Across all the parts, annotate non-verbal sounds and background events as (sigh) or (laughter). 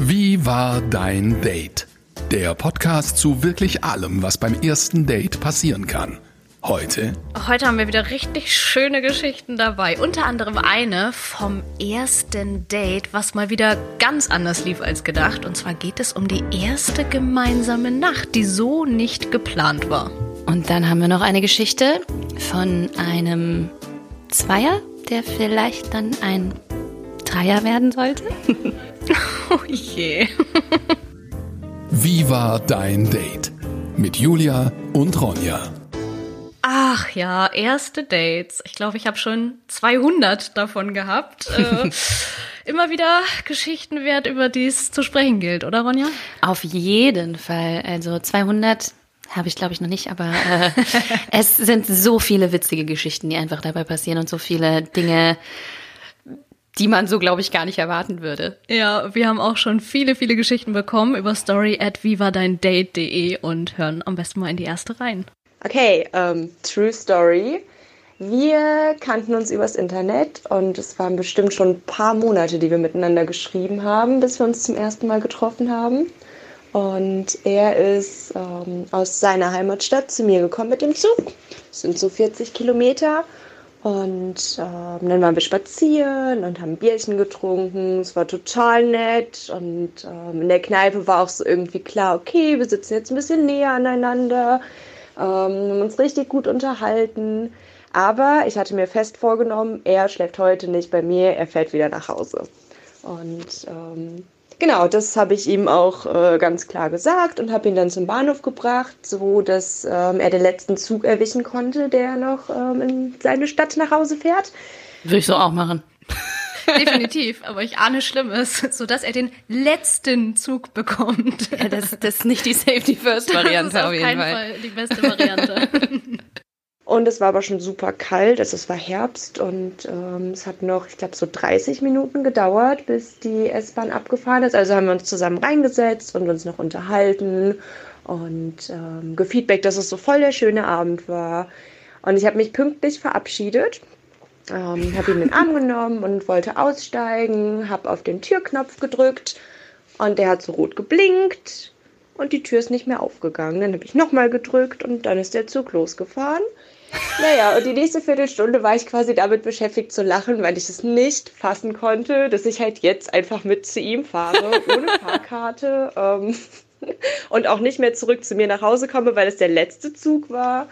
Wie war dein Date? Der Podcast zu wirklich allem, was beim ersten Date passieren kann. Heute Heute haben wir wieder richtig schöne Geschichten dabei. Unter anderem eine vom ersten Date, was mal wieder ganz anders lief als gedacht. Und zwar geht es um die erste gemeinsame Nacht, die so nicht geplant war. Und dann haben wir noch eine Geschichte von einem Zweier, der vielleicht dann ein Dreier werden sollte. (laughs) (laughs) Oh je. Wie war dein Date? Mit Julia und Ronja. Ach ja, erste Dates. Ich glaube, ich habe schon 200 davon gehabt. Äh, (laughs) immer wieder Geschichten wert, über die es zu sprechen gilt, oder Ronja? Auf jeden Fall. Also 200 habe ich glaube ich noch nicht, aber äh, (laughs) es sind so viele witzige Geschichten, die einfach dabei passieren und so viele Dinge, die man so glaube ich gar nicht erwarten würde. Ja, wir haben auch schon viele, viele Geschichten bekommen über story at vivadeindate.de und hören am besten mal in die erste rein. Okay, ähm, True Story. Wir kannten uns übers Internet und es waren bestimmt schon ein paar Monate, die wir miteinander geschrieben haben, bis wir uns zum ersten Mal getroffen haben. Und er ist ähm, aus seiner Heimatstadt zu mir gekommen mit dem Zug. Das sind so 40 Kilometer. Und ähm, dann waren wir spazieren und haben Bierchen getrunken. Es war total nett. Und ähm, in der Kneipe war auch so irgendwie klar, okay, wir sitzen jetzt ein bisschen näher aneinander. Ähm, haben uns richtig gut unterhalten. Aber ich hatte mir fest vorgenommen, er schläft heute nicht bei mir, er fährt wieder nach Hause. Und ähm, genau, das habe ich ihm auch äh, ganz klar gesagt und habe ihn dann zum Bahnhof gebracht, so dass ähm, er den letzten Zug erwischen konnte, der noch ähm, in seine Stadt nach Hause fährt. Würde ich so auch machen. (laughs) Definitiv, aber ich ahne Schlimmes, (laughs) sodass er den letzten Zug bekommt. Ja, das, das ist nicht die Safety First (laughs) Das Variante ist auf auf jeden Fall. Fall die beste Variante. Und es war aber schon super kalt, also es war Herbst und ähm, es hat noch, ich glaube, so 30 Minuten gedauert, bis die S-Bahn abgefahren ist. Also haben wir uns zusammen reingesetzt und uns noch unterhalten und ähm, gefeedbackt, dass es so voll der schöne Abend war. Und ich habe mich pünktlich verabschiedet, ähm, habe ihn in den Arm (laughs) genommen und wollte aussteigen, habe auf den Türknopf gedrückt und der hat so rot geblinkt und die Tür ist nicht mehr aufgegangen. Dann habe ich nochmal gedrückt und dann ist der Zug losgefahren. Naja, und die nächste Viertelstunde war ich quasi damit beschäftigt zu lachen, weil ich es nicht fassen konnte, dass ich halt jetzt einfach mit zu ihm fahre, (laughs) ohne Fahrkarte ähm, und auch nicht mehr zurück zu mir nach Hause komme, weil es der letzte Zug war.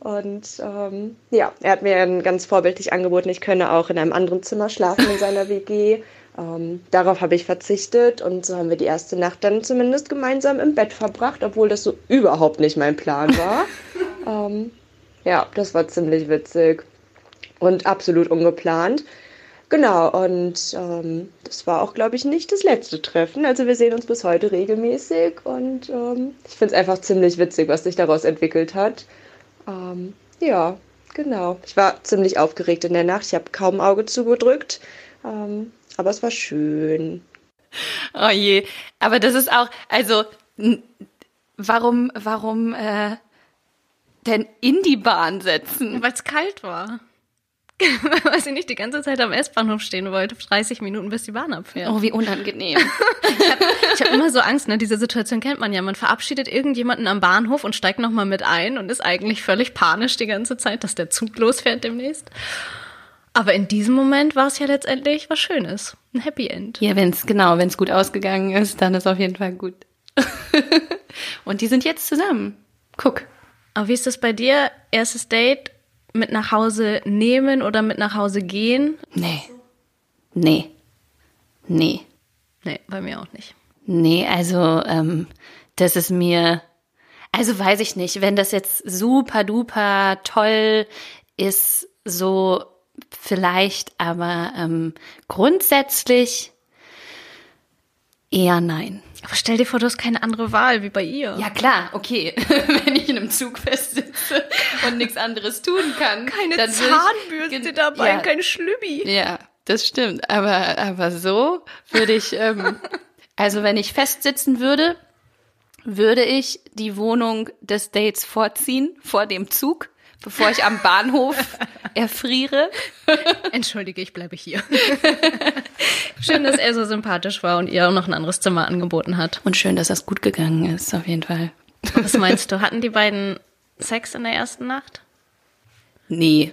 Und ähm, ja, er hat mir dann ganz vorbildlich angeboten, ich könne auch in einem anderen Zimmer schlafen in seiner WG. Ähm, darauf habe ich verzichtet und so haben wir die erste Nacht dann zumindest gemeinsam im Bett verbracht, obwohl das so überhaupt nicht mein Plan war. (laughs) ähm, ja, das war ziemlich witzig und absolut ungeplant. Genau, und ähm, das war auch, glaube ich, nicht das letzte Treffen. Also wir sehen uns bis heute regelmäßig und ähm, ich finde es einfach ziemlich witzig, was sich daraus entwickelt hat. Ähm, ja, genau. Ich war ziemlich aufgeregt in der Nacht. Ich habe kaum Auge zugedrückt, ähm, aber es war schön. Oh je. Aber das ist auch, also, warum, warum äh, denn in die Bahn setzen? Weil es kalt war. (laughs) Weil sie nicht die ganze Zeit am S-Bahnhof stehen wollte, 30 Minuten, bis die Bahn abfährt. Oh, wie unangenehm. (laughs) Ich habe immer so Angst, ne? Diese Situation kennt man ja. Man verabschiedet irgendjemanden am Bahnhof und steigt nochmal mit ein und ist eigentlich völlig panisch die ganze Zeit, dass der Zug losfährt demnächst. Aber in diesem Moment war es ja letztendlich was Schönes. Ein Happy End. Ja, wenn's genau, wenn's gut ausgegangen ist, dann ist auf jeden Fall gut. (laughs) Und die sind jetzt zusammen. Guck. Aber wie ist das bei dir? Erstes Date mit nach Hause nehmen oder mit nach Hause gehen? Nee. Nee. Nee. Nee, bei mir auch nicht. Nee, also ähm, das ist mir, also weiß ich nicht, wenn das jetzt super duper toll ist, so vielleicht, aber ähm, grundsätzlich eher nein. Aber stell dir vor, du hast keine andere Wahl wie bei ihr. Ja klar, okay, (laughs) wenn ich in einem Zug festsitze und nichts anderes tun kann. keine Zahnbürste dabei, ja, kein Schlübbi. Ja, das stimmt. Aber, aber so würde ich, ähm, also wenn ich festsitzen würde, würde ich die Wohnung des Dates vorziehen, vor dem Zug, bevor ich am Bahnhof (laughs) erfriere. Entschuldige, ich bleibe hier. (laughs) schön, dass er so sympathisch war und ihr auch noch ein anderes Zimmer angeboten hat. Und schön, dass das gut gegangen ist, auf jeden Fall. Was meinst du? Hatten die beiden Sex in der ersten Nacht? Nee.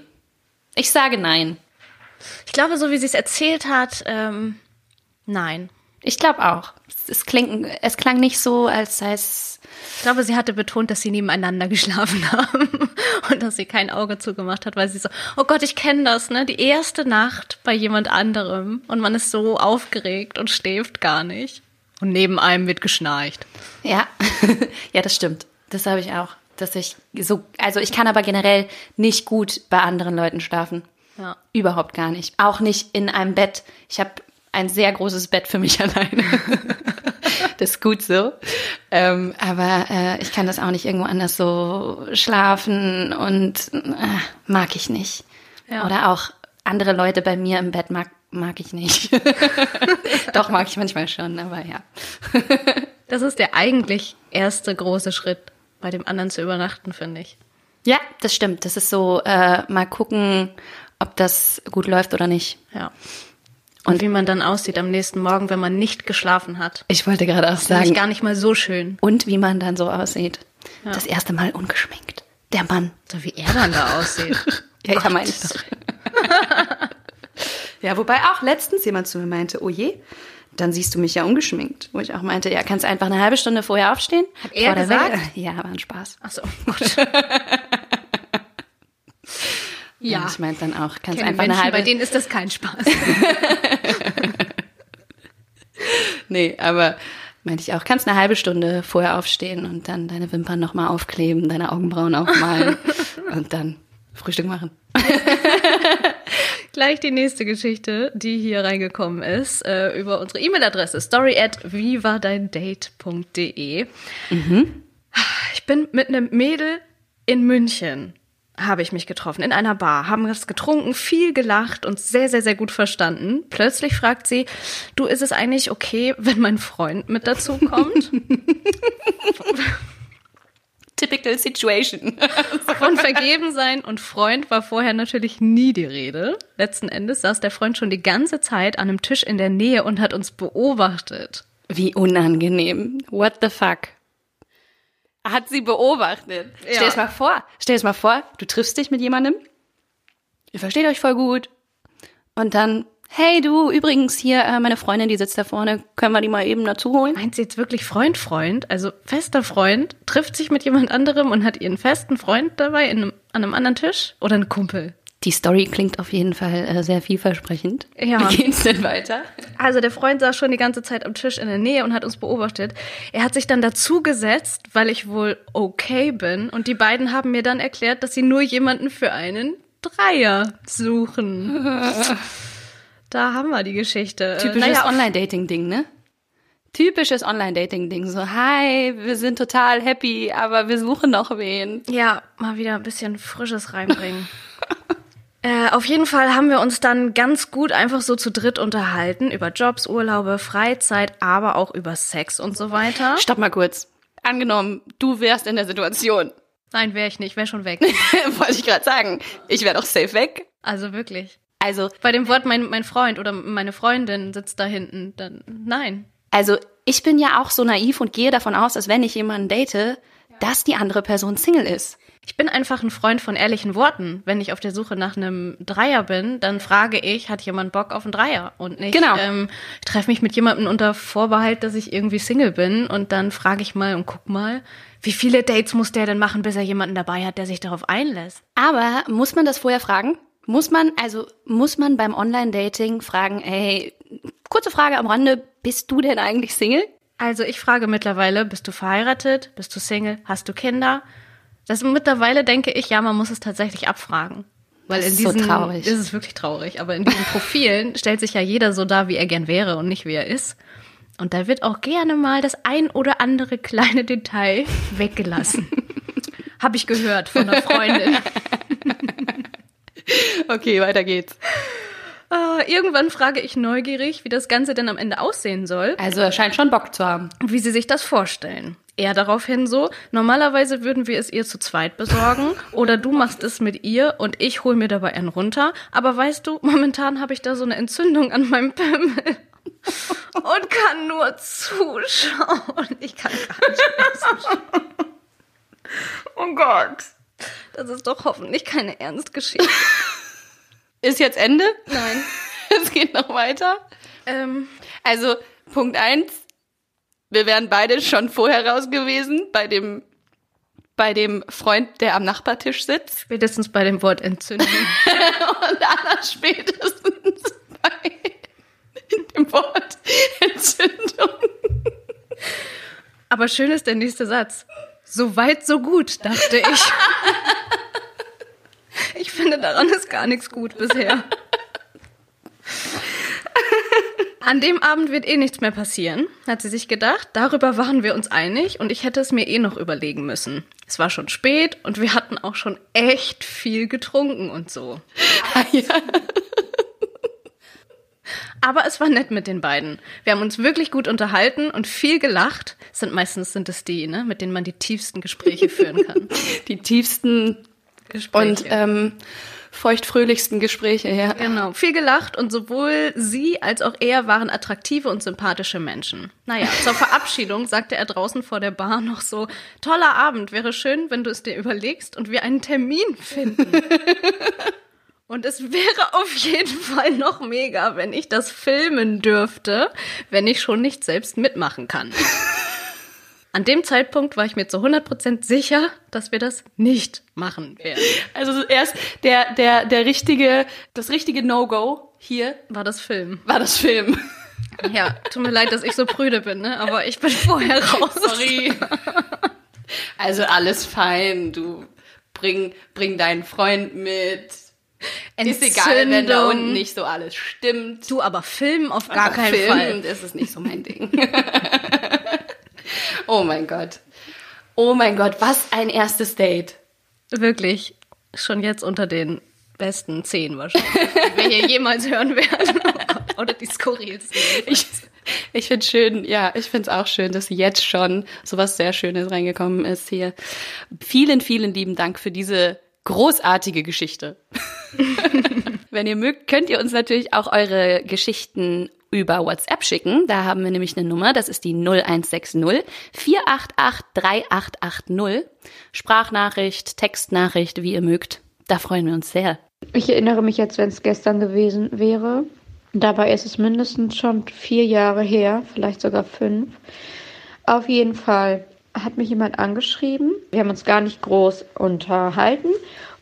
Ich sage nein. Ich glaube, so wie sie es erzählt hat, ähm, nein. Ich glaube auch. Es, klingt, es klang nicht so, als sei es. Ich glaube, sie hatte betont, dass sie nebeneinander geschlafen (laughs) haben und dass sie kein Auge zugemacht hat, weil sie so, oh Gott, ich kenne das, ne? Die erste Nacht bei jemand anderem und man ist so aufgeregt und schläft gar nicht. Und neben einem wird geschnarcht. Ja, (laughs) ja, das stimmt. Das habe ich auch. Dass ich so, also ich kann aber generell nicht gut bei anderen Leuten schlafen. Ja. Überhaupt gar nicht. Auch nicht in einem Bett. Ich habe ein sehr großes Bett für mich (laughs) alleine. das ist gut so. Ähm, aber äh, ich kann das auch nicht irgendwo anders so schlafen und äh, mag ich nicht. Ja. Oder auch andere Leute bei mir im Bett mag, mag ich nicht. (laughs) Doch, mag ich manchmal schon, aber ja. Das ist der eigentlich erste große Schritt, bei dem anderen zu übernachten, finde ich. Ja, das stimmt. Das ist so, äh, mal gucken, ob das gut läuft oder nicht. Ja. Und wie man dann aussieht am nächsten Morgen, wenn man nicht geschlafen hat. Ich wollte gerade auch Das ist nämlich sagen. gar nicht mal so schön. Und wie man dann so aussieht. Das erste Mal ungeschminkt. Der Mann. So wie er dann da (laughs) aussieht. Ja, ja, meine ich doch. ja, wobei auch letztens jemand zu mir meinte, oh je, dann siehst du mich ja ungeschminkt. Wo ich auch meinte, ja, kannst einfach eine halbe Stunde vorher aufstehen. Hat er gesagt? Ja, war ein Spaß. Ach so, gut. (laughs) Ja. ja. Und ich meinte dann auch, kannst einfach eine Menschen, halbe bei denen ist das kein Spaß. (laughs) Nee, aber meinte ich auch, kannst eine halbe Stunde vorher aufstehen und dann deine Wimpern nochmal aufkleben, deine Augenbrauen aufmalen (laughs) und dann Frühstück machen. (laughs) Gleich die nächste Geschichte, die hier reingekommen ist, äh, über unsere E-Mail-Adresse story at vivadeindate.de. Ich bin mit einem Mädel in München habe ich mich getroffen in einer Bar, haben was getrunken, viel gelacht und sehr, sehr, sehr gut verstanden. Plötzlich fragt sie, du, ist es eigentlich okay, wenn mein Freund mit dazu kommt? (laughs) Typical situation. (laughs) Von vergeben sein und Freund war vorher natürlich nie die Rede. Letzten Endes saß der Freund schon die ganze Zeit an einem Tisch in der Nähe und hat uns beobachtet. Wie unangenehm. What the fuck? Hat sie beobachtet. Ja. Stell es mal vor. Stell es mal vor, du triffst dich mit jemandem. Ihr versteht euch voll gut. Und dann, hey du, übrigens hier, äh, meine Freundin, die sitzt da vorne, können wir die mal eben dazu holen? Meint sie jetzt wirklich Freund, Freund? Also fester Freund trifft sich mit jemand anderem und hat ihren festen Freund dabei in einem, an einem anderen Tisch? Oder ein Kumpel? Die Story klingt auf jeden Fall äh, sehr vielversprechend. Ja. Wie geht's denn weiter? Also der Freund saß schon die ganze Zeit am Tisch in der Nähe und hat uns beobachtet. Er hat sich dann dazu gesetzt, weil ich wohl okay bin. Und die beiden haben mir dann erklärt, dass sie nur jemanden für einen Dreier suchen. (laughs) Da haben wir die Geschichte. Äh, Typisches naja, Online-Dating-Ding, ne? Typisches Online-Dating-Ding. So, hi, wir sind total happy, aber wir suchen noch wen. Ja, mal wieder ein bisschen Frisches reinbringen. (laughs) äh, auf jeden Fall haben wir uns dann ganz gut einfach so zu dritt unterhalten über Jobs, Urlaube, Freizeit, aber auch über Sex und so weiter. Stopp mal kurz. Angenommen, du wärst in der Situation. Nein, wäre ich nicht, wäre schon weg. (laughs) Wollte ich gerade sagen. Ich wäre doch safe weg. Also wirklich. Also, Bei dem Wort mein, mein Freund oder meine Freundin sitzt da hinten, dann nein. also ich bin ja auch so naiv und gehe davon aus, dass wenn ich jemanden date, dass die andere Person Single ist. Ich bin einfach ein Freund von ehrlichen Worten. Wenn ich auf der Suche nach einem Dreier bin, dann frage ich, hat jemand Bock auf einen Dreier? Und nicht, Genau. ähm, ich treffe mich mit jemandem unter Vorbehalt, dass ich irgendwie Single bin und dann frage ich mal und guck mal, wie viele Dates muss der denn machen, bis er jemanden dabei hat, der sich darauf einlässt? Aber muss man das vorher fragen? Muss man, also muss man beim Online-Dating fragen, ey, kurze Frage am Rande, bist du denn eigentlich Single? Also ich frage mittlerweile, bist du verheiratet? Bist du Single? Hast du Kinder? Das mittlerweile denke ich, ja, man muss es tatsächlich abfragen. Weil Das in ist so diesen, traurig. Ist wirklich traurig. Aber in diesen Profilen (laughs) stellt sich ja jeder so dar, wie er gern wäre und nicht wie er ist. Und da wird auch gerne mal das ein oder andere kleine Detail (laughs) weggelassen. Habe ich gehört von einer Freundin. (laughs) Okay, weiter geht's. Äh, irgendwann frage ich neugierig, wie das Ganze denn am Ende aussehen soll. Also er scheint schon Bock zu haben. wie sie sich das vorstellen. Er daraufhin so, normalerweise würden wir es ihr zu zweit besorgen (laughs) oder du machst es mit ihr und ich hol mir dabei einen runter. Aber weißt du, momentan habe ich da so eine Entzündung an meinem Pimmel (laughs) und kann nur zuschauen. Ich kann gar nicht mehr Oh Gott. Das ist doch hoffentlich keine Ernstgeschichte. (laughs) Ist jetzt Ende? Nein. Es geht noch weiter. Ähm, Also, Punkt eins, wir wären beide schon vorher raus gewesen bei dem, bei dem Freund, der am Nachbartisch sitzt. spätestens bei dem Wort Entzündung. (laughs) Und Anna spätestens bei dem Wort Entzündung. Aber schön ist der nächste Satz. So weit, so gut, dachte ich. (laughs) Ich finde, daran ist gar nichts gut bisher. (laughs) An dem Abend wird eh nichts mehr passieren, hat sie sich gedacht. Darüber waren wir uns einig und ich hätte es mir eh noch überlegen müssen. Es war schon spät und wir hatten auch schon echt viel getrunken und so. (laughs) Aber es war nett mit den beiden. Wir haben uns wirklich gut unterhalten und viel gelacht. Sind meistens sind es die, ne, mit denen man die tiefsten Gespräche führen kann. (laughs) Die tiefsten Gespräche. und ähm, feuchtfröhlichsten Gespräche, ja. Genau, viel gelacht und sowohl sie als auch er waren attraktive und sympathische Menschen. Naja, zur Verabschiedung sagte er draußen vor der Bar noch so, toller Abend, wäre schön, wenn du es dir überlegst und wir einen Termin finden. (laughs) Und es wäre auf jeden Fall noch mega, wenn ich das filmen dürfte, wenn ich schon nicht selbst mitmachen kann. An dem Zeitpunkt war ich mir zu 100% sicher, dass wir das nicht machen werden. Also erst der, der, der richtige, das richtige No-Go hier War das Film. war das Film. Ja, tut mir leid, dass ich so prüde bin, ne? aber ich bin vorher raus. Sorry. Also alles fein. Du bring, bring deinen Freund mit. Ist egal, wenn da unten nicht so alles stimmt. Du, aber Film auf gar Aber keinen Film, Fall. Ist nicht so mein Ding. (laughs) oh mein Gott. Oh mein Gott, was ein erstes Date. Wirklich, schon jetzt unter den besten zehn wahrscheinlich, die wir hier jemals hören werden. Oh Oder die skurrilsten. Ich, ich finde schön, ja, ich finde es auch schön, dass jetzt schon sowas sehr Schönes reingekommen ist hier. Vielen, vielen lieben Dank für diese großartige Geschichte. (laughs) Wenn ihr mögt, könnt ihr uns natürlich auch eure Geschichten über WhatsApp schicken. Da haben wir nämlich eine Nummer, das ist die 0160 488 3880. Sprachnachricht, Textnachricht, wie ihr mögt. Da freuen wir uns sehr. Ich erinnere mich jetzt, wenn es gestern gewesen wäre. Dabei ist es mindestens schon vier Jahre her, vielleicht sogar fünf. Auf jeden Fall hat mich jemand angeschrieben. Wir haben uns gar nicht groß unterhalten.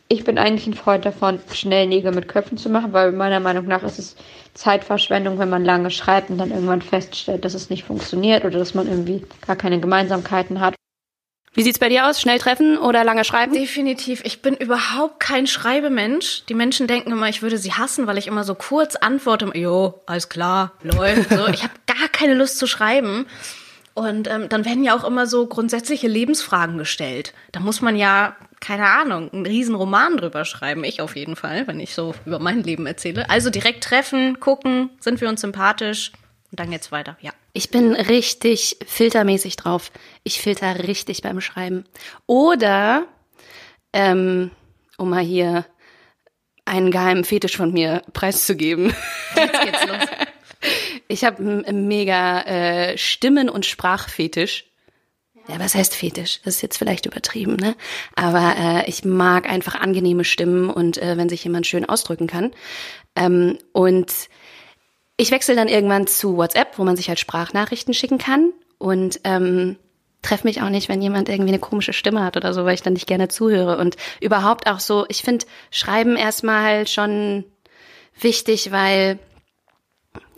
Ich bin eigentlich ein Freund davon, schnell Nägel mit Köpfen zu machen, weil meiner Meinung nach ist es Zeitverschwendung, wenn man lange schreibt und dann irgendwann feststellt, dass es nicht funktioniert oder dass man irgendwie gar keine Gemeinsamkeiten hat. Wie sieht's bei dir aus? Schnell treffen oder lange schreiben? Definitiv. Ich bin überhaupt kein Schreibemensch. Die Menschen denken immer, ich würde sie hassen, weil ich immer so kurz antworte. Jo, alles klar, läuft. So. Ich habe gar keine Lust zu schreiben. Und ähm, dann werden ja auch immer so grundsätzliche Lebensfragen gestellt. Da muss man ja, keine Ahnung, einen riesen Roman drüber schreiben. Ich auf jeden Fall, wenn ich so über mein Leben erzähle. Also direkt treffen, gucken, sind wir uns sympathisch und dann geht's weiter. Ja. Ich bin richtig filtermäßig drauf. Ich filter richtig beim Schreiben. Oder, ähm, um mal hier einen geheimen Fetisch von mir preiszugeben. Jetzt geht's los. (laughs) Ich habe einen mega äh, Stimmen- und Sprachfetisch. Ja, was heißt Fetisch? Das ist jetzt vielleicht übertrieben, ne? Aber äh, ich mag einfach angenehme Stimmen und äh, wenn sich jemand schön ausdrücken kann. Ähm, und ich wechsle dann irgendwann zu WhatsApp, wo man sich halt Sprachnachrichten schicken kann und ähm, treffe mich auch nicht, wenn jemand irgendwie eine komische Stimme hat oder so, weil ich dann nicht gerne zuhöre. Und überhaupt auch so, ich finde Schreiben erstmal schon wichtig, weil,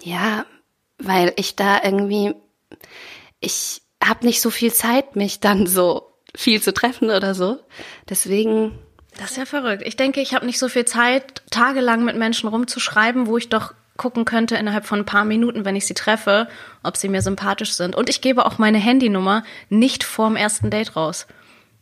ja, weil ich da irgendwie, ich habe nicht so viel Zeit, mich dann so viel zu treffen oder so. Deswegen, Das ist ja verrückt. Ich denke, ich habe nicht so viel Zeit, tagelang mit Menschen rumzuschreiben, wo ich doch gucken könnte innerhalb von ein paar Minuten, wenn ich sie treffe, ob sie mir sympathisch sind. Und ich gebe auch meine Handynummer nicht vorm ersten Date raus.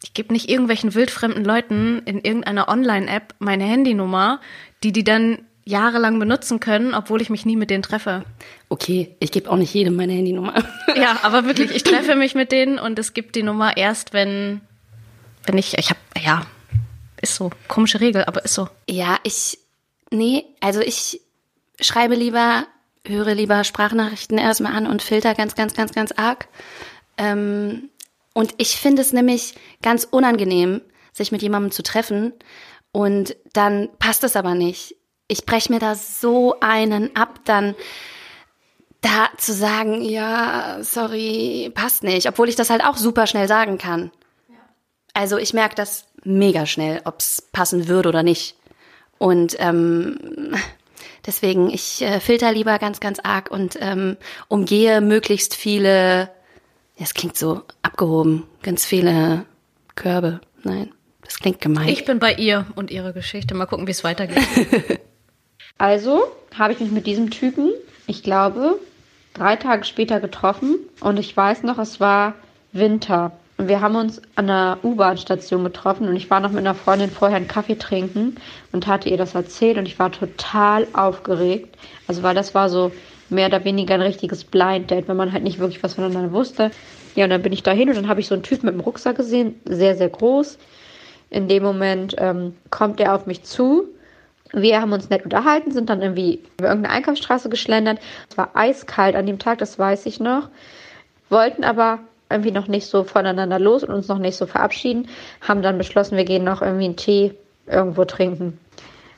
Ich gebe nicht irgendwelchen wildfremden Leuten in irgendeiner Online-App meine Handynummer, die die dann jahrelang benutzen können, obwohl ich mich nie mit denen treffe. Okay, ich gebe auch nicht jedem meine Handynummer. (laughs) Ja, aber wirklich, ich treffe (laughs) mich mit denen und es gibt die Nummer erst, wenn, wenn ich, ich habe, ja, ist so, komische Regel, aber ist so. Ja, ich, nee, also ich schreibe lieber, höre lieber Sprachnachrichten erstmal an und filter ganz, ganz, ganz, ganz arg. Ähm, und ich finde es nämlich ganz unangenehm, sich mit jemandem zu treffen und dann passt es aber nicht. Ich breche mir da so einen ab, dann da zu sagen, ja, sorry, passt nicht, obwohl ich das halt auch super schnell sagen kann. Also ich merke das mega schnell, ob es passen würde oder nicht. Und ähm, deswegen, ich äh, filter lieber ganz, ganz arg und ähm, umgehe möglichst viele, das klingt so abgehoben, ganz viele Körbe. Nein, das klingt gemein. Ich bin bei ihr und ihrer Geschichte. Mal gucken, wie es weitergeht. (laughs) Also habe ich mich mit diesem Typen, ich glaube, drei Tage später getroffen und ich weiß noch, es war Winter. Und wir haben uns an der U-Bahn-Station getroffen und ich war noch mit einer Freundin vorher einen Kaffee trinken und hatte ihr das erzählt und ich war total aufgeregt. Also weil das war so mehr oder weniger ein richtiges Blind Date, wenn man halt nicht wirklich was voneinander wusste. Ja, und dann bin ich da hin und dann habe ich so einen Typen mit dem Rucksack gesehen, sehr, sehr groß. In dem Moment ähm, kommt er auf mich zu. Wir haben uns nett unterhalten, sind dann irgendwie über irgendeine Einkaufsstraße geschlendert. Es war eiskalt an dem Tag, das weiß ich noch. Wollten aber irgendwie noch nicht so voneinander los und uns noch nicht so verabschieden, haben dann beschlossen, wir gehen noch irgendwie einen Tee irgendwo trinken.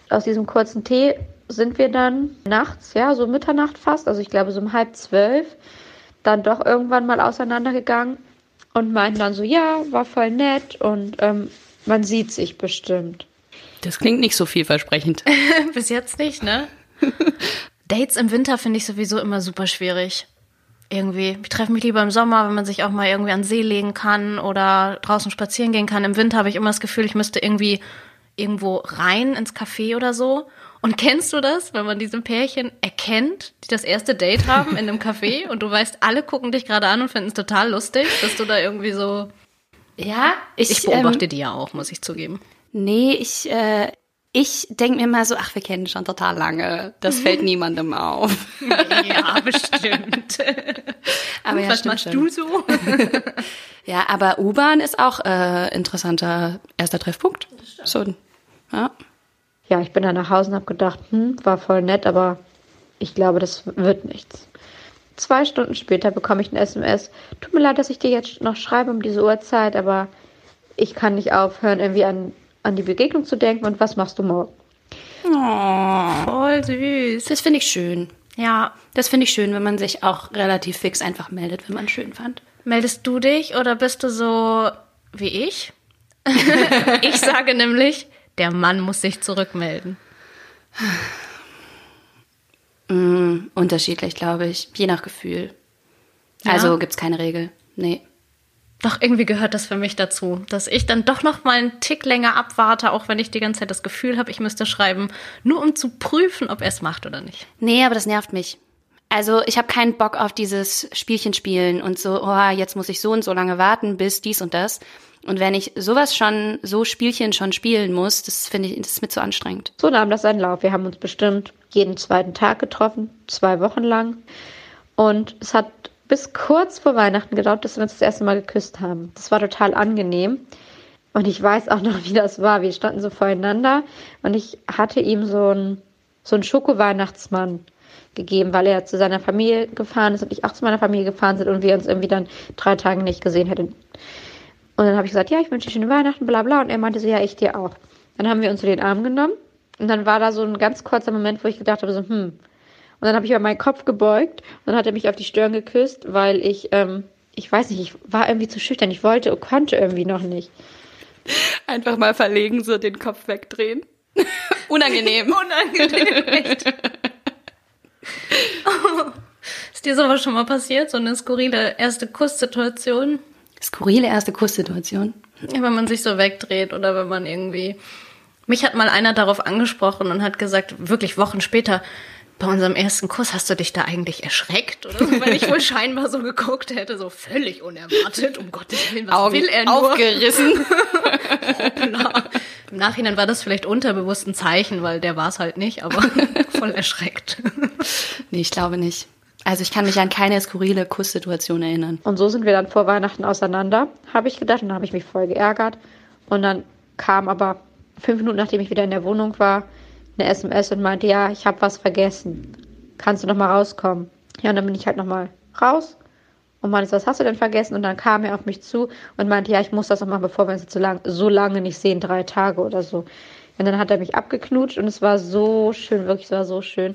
Aus diesem kurzen Tee sind wir dann nachts, ja, so Mitternacht fast, also ich glaube so um halb zwölf, dann doch irgendwann mal auseinandergegangen und meinten dann so, ja, war voll nett und ähm, man sieht sich bestimmt. Das klingt nicht so vielversprechend. (laughs) Bis jetzt nicht, ne? (laughs) Dates im Winter finde ich sowieso immer super schwierig. Irgendwie. Ich treffe mich lieber im Sommer, wenn man sich auch mal irgendwie an den See legen kann oder draußen spazieren gehen kann. Im Winter habe ich immer das Gefühl, ich müsste irgendwie irgendwo rein ins Café oder so. Und kennst du das, wenn man diese Pärchen erkennt, die das erste Date haben in einem Café (laughs) und du weißt, alle gucken dich gerade an und finden es total lustig, dass du da irgendwie so. Ja, ich, Ich beobachte die ja auch, muss ich zugeben. Nee, ich, äh, ich denke mir mal so, ach, wir kennen schon total lange. Das fällt niemandem auf. Ja, (laughs) bestimmt. (laughs) Aber ja, Was stimmt machst schon. du so? (laughs) Ja, aber U-Bahn ist auch äh, interessanter erster Treffpunkt. So, ja. Ja, ich bin dann nach Hause und habe gedacht, hm, war voll nett, aber ich glaube, das wird nichts. Zwei Stunden später bekomme ich ein SMS. Tut mir leid, dass ich dir jetzt noch schreibe um diese Uhrzeit, aber ich kann nicht aufhören, irgendwie an, an die Begegnung zu denken. Und was machst du morgen? Voll süß. Das finde ich schön. Ja. Das finde ich schön, wenn man sich auch relativ fix einfach meldet, wenn man es schön fand. Meldest du dich oder bist du so wie ich? (laughs) ich sage nämlich, der Mann muss sich zurückmelden. Mm, unterschiedlich, glaube ich. Je nach Gefühl. Ja? Also gibt's keine Regel. Nee. Doch irgendwie gehört das für mich dazu, dass ich dann doch noch mal einen Tick länger abwarte, auch wenn ich die ganze Zeit das Gefühl habe, ich müsste schreiben, nur um zu prüfen, ob er es macht oder nicht. Nee, aber das nervt mich. Also ich habe keinen Bock auf dieses Spielchen spielen und so, oh, jetzt muss ich so und so lange warten, bis dies und das. Und wenn ich sowas schon, so Spielchen schon spielen muss, das finde ich, das ist mir zu anstrengend. So nahm das seinen Lauf. Wir haben uns bestimmt jeden zweiten Tag getroffen, zwei Wochen lang. Und es hat bis kurz vor Weihnachten gedauert, bis wir uns das erste Mal geküsst haben. Das war total angenehm. Und ich weiß auch noch, (laughs) wie das war. Wir standen so voreinander und ich hatte ihm so einen so einen Schoko-Weihnachtsmann gegeben, weil er zu seiner Familie gefahren ist und ich auch zu meiner Familie gefahren sind und wir uns irgendwie dann drei Tage nicht gesehen hätten. Und dann habe ich gesagt, ja, ich wünsche dir schöne Weihnachten, bla bla. Und er meinte so, ja, ich dir auch. Dann haben wir uns so den Arm genommen und dann war da so ein ganz kurzer Moment, wo ich gedacht habe, so, hm. Und dann habe ich über meinen Kopf gebeugt und dann hat er mich auf die Stirn geküsst, weil ich, ähm, ich weiß nicht, ich war irgendwie zu schüchtern. Ich wollte und konnte irgendwie noch nicht. Einfach mal verlegen, so den Kopf wegdrehen. (laughs) Unangenehm. (laughs) Unangenehm, echt. (laughs) Ist dir sowas schon mal passiert? So eine skurrile erste Kusssituation? Skurrile erste Kusssituation. Ja, wenn man sich so wegdreht oder wenn man irgendwie. Mich hat mal einer darauf angesprochen und hat gesagt, wirklich Wochen später, bei unserem ersten Kuss hast du dich da eigentlich erschreckt oder so, weil ich wohl (laughs) scheinbar so geguckt hätte, so völlig unerwartet, um Gottes Willen, was Augen will er nur? aufgerissen. Hoppla. (laughs) Im Nachhinein war das vielleicht unterbewusst ein Zeichen, weil der war es halt nicht, aber (laughs) voll erschreckt. Nee, ich glaube nicht. Also ich kann mich an keine skurrile Kusssituation erinnern. Und so sind wir dann vor Weihnachten auseinander, habe ich gedacht. Und dann habe ich mich voll geärgert. Und dann kam aber fünf Minuten, nachdem ich wieder in der Wohnung war, eine SMS und meinte, ja, ich habe was vergessen. Kannst du noch mal rauskommen? Ja, und dann bin ich halt noch mal raus und meinte, was hast du denn vergessen? Und dann kam er auf mich zu und meinte, ja, ich muss das noch machen, bevor wir uns jetzt so, lang, so lange nicht sehen, drei Tage oder so. Und dann hat er mich abgeknutscht und es war so schön, wirklich, es war so schön.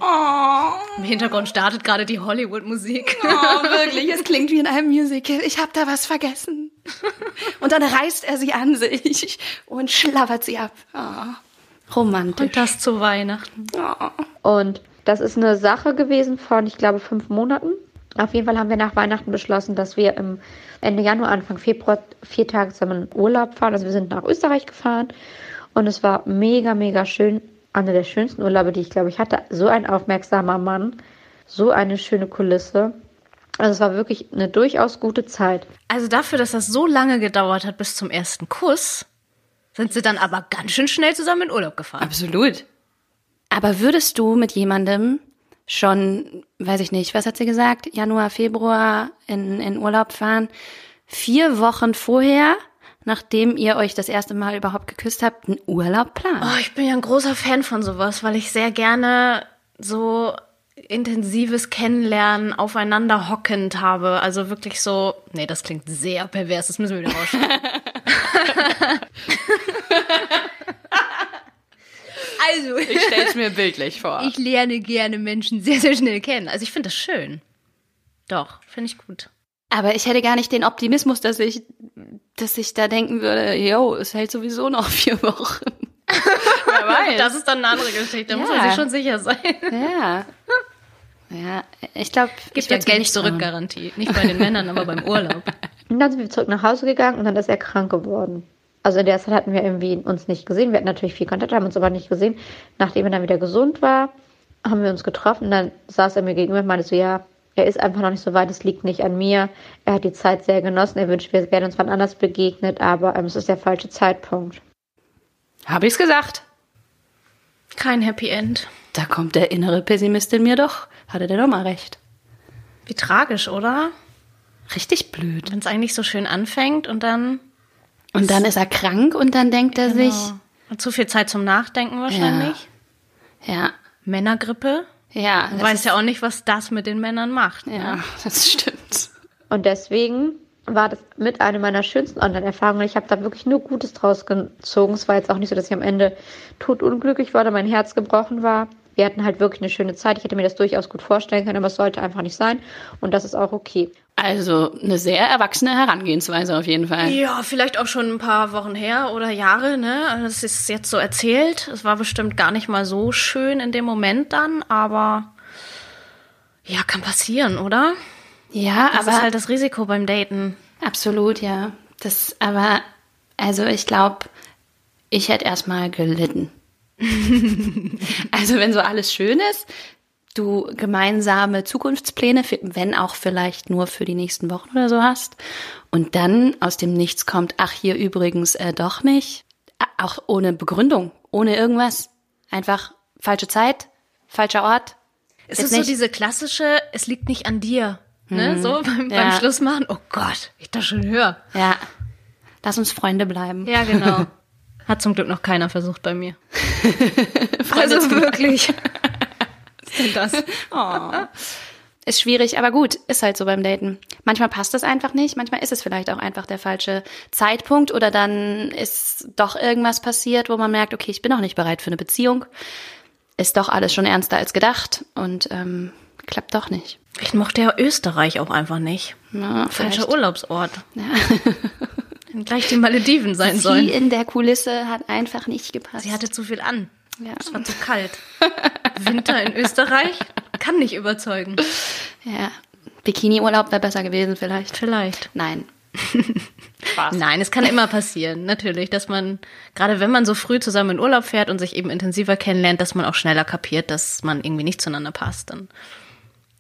Im Hintergrund startet gerade die Hollywood-Musik. Oh, wirklich, es klingt wie in einem Musical. Ich habe da was vergessen. (laughs) Und dann reißt er sie an sich und schlabbert sie ab. Oh, romantisch. Und das zu Weihnachten. Und das ist eine Sache gewesen von, ich glaube, fünf Monaten. Auf jeden Fall haben wir nach Weihnachten beschlossen, dass wir im Ende Januar, Anfang Februar vier Tage zusammen in Urlaub fahren. Also wir sind nach Österreich gefahren und es war mega, mega schön. Einer der schönsten Urlaube, die ich glaube ich hatte. So ein aufmerksamer Mann, so eine schöne Kulisse. Also es war wirklich eine durchaus gute Zeit. Also dafür, dass das so lange gedauert hat bis zum ersten Kuss, sind sie dann aber ganz schön schnell zusammen in Urlaub gefahren. Absolut. Aber würdest du mit jemandem schon, weiß ich nicht, was hat sie gesagt, Januar, Februar in, in Urlaub fahren, vier Wochen vorher, nachdem ihr euch das erste Mal überhaupt geküsst habt, einen Urlaub planen? Oh, ich bin ja ein großer Fan von sowas, weil ich sehr gerne so intensives Kennenlernen aufeinander hockend habe. Also wirklich so, nee, das klingt sehr pervers, das müssen wir wieder rausschneiden. (laughs) (laughs) also, Ich stell's mir bildlich vor. ich lerne gerne Menschen sehr, sehr schnell kennen. Also ich finde das schön. Doch, finde ich gut. Aber ich hätte gar nicht den Optimismus, dass ich, dass ich da denken würde, yo, es hält sowieso noch vier Wochen. Wer (laughs) weiß. Das ist dann eine andere Geschichte, da muss Ja. man sich schon sicher sein. ja. Ja, ich glaube, Gibt ja Geld zurück Garantie. Nicht bei den Männern, aber beim Urlaub. Und dann sind wir zurück nach Hause gegangen und dann ist er krank geworden. Also in der Zeit hatten wir irgendwie uns nicht gesehen. Wir hatten natürlich viel Kontakt, haben uns aber nicht gesehen. Nachdem er dann wieder gesund war, haben wir uns getroffen. Dann saß er mir gegenüber und meinte so, ja, er ist einfach noch nicht so weit, es liegt nicht an mir. Er hat die Zeit sehr genossen. Er wünscht, wir wären uns wann anders begegnet, aber ähm, es ist der falsche Zeitpunkt. Habe ich's gesagt? Kein Happy End. Da kommt der innere Pessimist in mir doch. Hatte der doch mal recht. Wie tragisch, oder? Richtig blöd. Wenn es eigentlich so schön anfängt und dann Und dann ist er krank und dann denkt er sich, Genau. hat zu viel Zeit zum Nachdenken wahrscheinlich. ja, Männergrippe. ja, Man weiß ja auch nicht, was das mit den Männern macht. ne? ja, (laughs) das stimmt. Und deswegen war das mit einer meiner schönsten Online-Erfahrungen. Ich habe da wirklich nur Gutes draus gezogen. Es war jetzt auch nicht so, dass ich am Ende totunglücklich war oder mein Herz gebrochen war. Wir hatten halt wirklich eine schöne Zeit. Ich hätte mir das durchaus gut vorstellen können, aber es sollte einfach nicht sein. Und das ist auch okay. Also eine sehr erwachsene Herangehensweise auf jeden Fall. Ja, vielleicht auch schon ein paar Wochen her oder Jahre, ne? Also Das ist jetzt so erzählt. Es war bestimmt gar nicht mal so schön in dem Moment dann, aber ja, kann passieren, oder? Ja, Das aber ist halt das Risiko beim Daten. absolut, ja. Das, aber also ich glaube, ich hätte erstmal gelitten. (laughs) also wenn so alles schön ist, du gemeinsame Zukunftspläne, wenn auch vielleicht nur für die nächsten Wochen oder so hast, und dann aus dem Nichts kommt, ach hier übrigens äh, doch nicht, auch ohne Begründung, ohne irgendwas, einfach falsche Zeit, falscher Ort. Es Jetzt ist so nicht. diese klassische, es liegt nicht an dir. Ne? So (laughs) beim, Ja. beim Schluss machen. Oh Gott, ich das schon höre. Ja, lass uns Freunde bleiben. Ja, genau. (laughs) Hat zum Glück noch keiner versucht bei mir. (laughs) also wirklich. Ist (laughs) denn das? Ist schwierig, aber gut, ist halt so beim Daten. Manchmal passt es einfach nicht, manchmal ist es vielleicht auch einfach der falsche Zeitpunkt oder dann ist doch irgendwas passiert, wo man merkt, okay, ich bin noch nicht bereit für eine Beziehung. Ist doch alles schon ernster als gedacht und ähm, klappt doch nicht. Ich mochte ja Österreich auch einfach nicht. Na, Falscher. Urlaubsort. Hätten gleich die Malediven sein Sie sollen. in der Kulisse hat einfach nicht gepasst. Sie hatte zu viel an. Ja. Es war zu kalt. Winter in Österreich kann nicht überzeugen. ja. Bikini-Urlaub wäre besser gewesen vielleicht. Vielleicht. Nein. Nein, es kann immer passieren, natürlich, dass man, gerade wenn man so früh zusammen in Urlaub fährt und sich eben intensiver kennenlernt, dass man auch schneller kapiert, dass man irgendwie nicht zueinander passt. Dann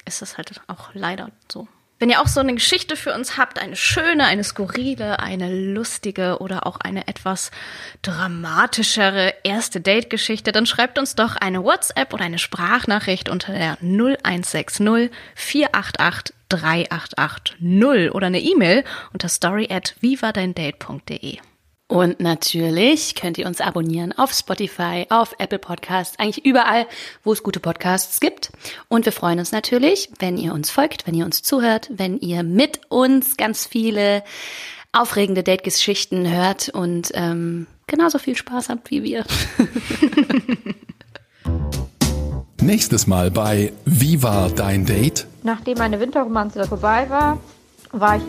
ist das halt auch leider so. Wenn ihr auch so eine Geschichte für uns habt, eine schöne, eine skurrile, eine lustige oder auch eine etwas dramatischere erste Date-Geschichte, dann schreibt uns doch eine WhatsApp oder eine Sprachnachricht unter der 0160 488 3880 oder eine E-Mail unter story at vivadeindate.de. Und natürlich könnt ihr uns abonnieren auf Spotify, auf Apple Podcasts, eigentlich überall, wo es gute Podcasts gibt. Und wir freuen uns natürlich, wenn ihr uns folgt, wenn ihr uns zuhört, wenn ihr mit uns ganz viele aufregende Date-Geschichten hört und ähm, genauso viel Spaß habt wie wir. (laughs) Nächstes Mal bei Wie war dein Date? Nachdem meine Winterromanze vorbei war, war ich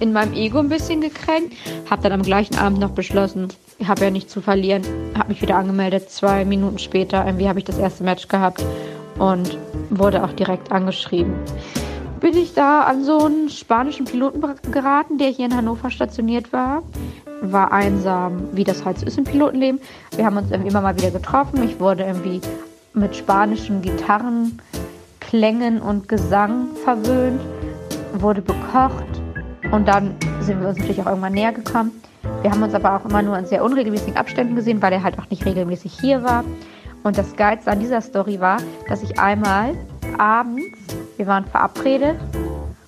in meinem Ego ein bisschen gekränkt. Habe dann am gleichen Abend noch beschlossen, ich habe ja nichts zu verlieren. Habe mich wieder angemeldet. Zwei Minuten später irgendwie habe ich das erste Match gehabt und wurde auch direkt angeschrieben. Bin ich da an so einen spanischen Piloten geraten, der hier in Hannover stationiert war. War einsam, wie das halt so ist im Pilotenleben. Wir haben uns immer mal wieder getroffen. Ich wurde irgendwie mit spanischen Gitarrenklängen und Gesang verwöhnt, wurde bekocht und dann sind wir uns natürlich auch irgendwann näher gekommen. Wir haben uns aber auch immer nur in sehr unregelmäßigen Abständen gesehen, weil er halt auch nicht regelmäßig hier war. Und das Geilste an dieser Story war, dass ich einmal abends, wir waren verabredet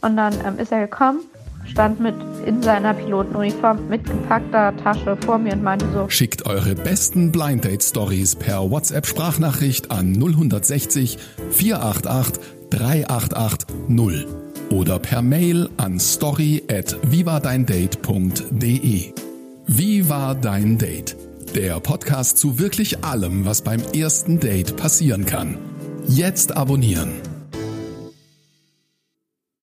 und dann ähm, ist er gekommen, stand mit in seiner Pilotenuniform mit gepackter Tasche vor mir und meinte so: Schickt eure besten Blind Date Stories per WhatsApp Sprachnachricht an 0160 488 388 0 oder per Mail an story at vivadeindate.de. Wie war dein Date? Der Podcast zu wirklich allem, was beim ersten Date passieren kann. Jetzt abonnieren.